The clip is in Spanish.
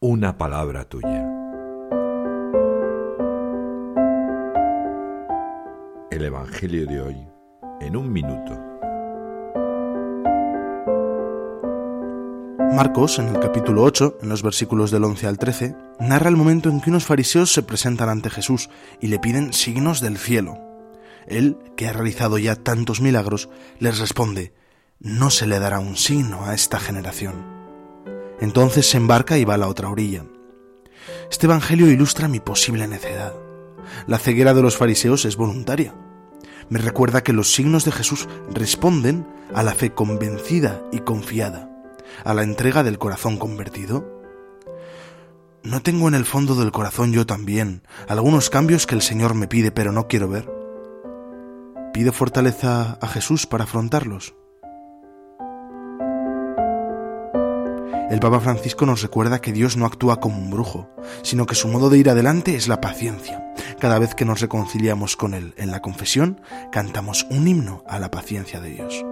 una palabra tuya. El Evangelio de hoy en un minuto. Marcos, en el capítulo 8, en los versículos del 11 al 13, narra el momento en que unos fariseos se presentan ante Jesús y le piden signos del cielo. Él, que ha realizado ya tantos milagros, les responde, no se le dará un signo a esta generación. Entonces se embarca y va a la otra orilla. Este Evangelio ilustra mi posible necedad. La ceguera de los fariseos es voluntaria. Me recuerda que los signos de Jesús responden a la fe convencida y confiada, a la entrega del corazón convertido. ¿No tengo en el fondo del corazón yo también algunos cambios que el Señor me pide pero no quiero ver? ¿Pide fortaleza a Jesús para afrontarlos? El Papa Francisco nos recuerda que Dios no actúa como un brujo, sino que su modo de ir adelante es la paciencia. Cada vez que nos reconciliamos con Él en la confesión, cantamos un himno a la paciencia de Dios.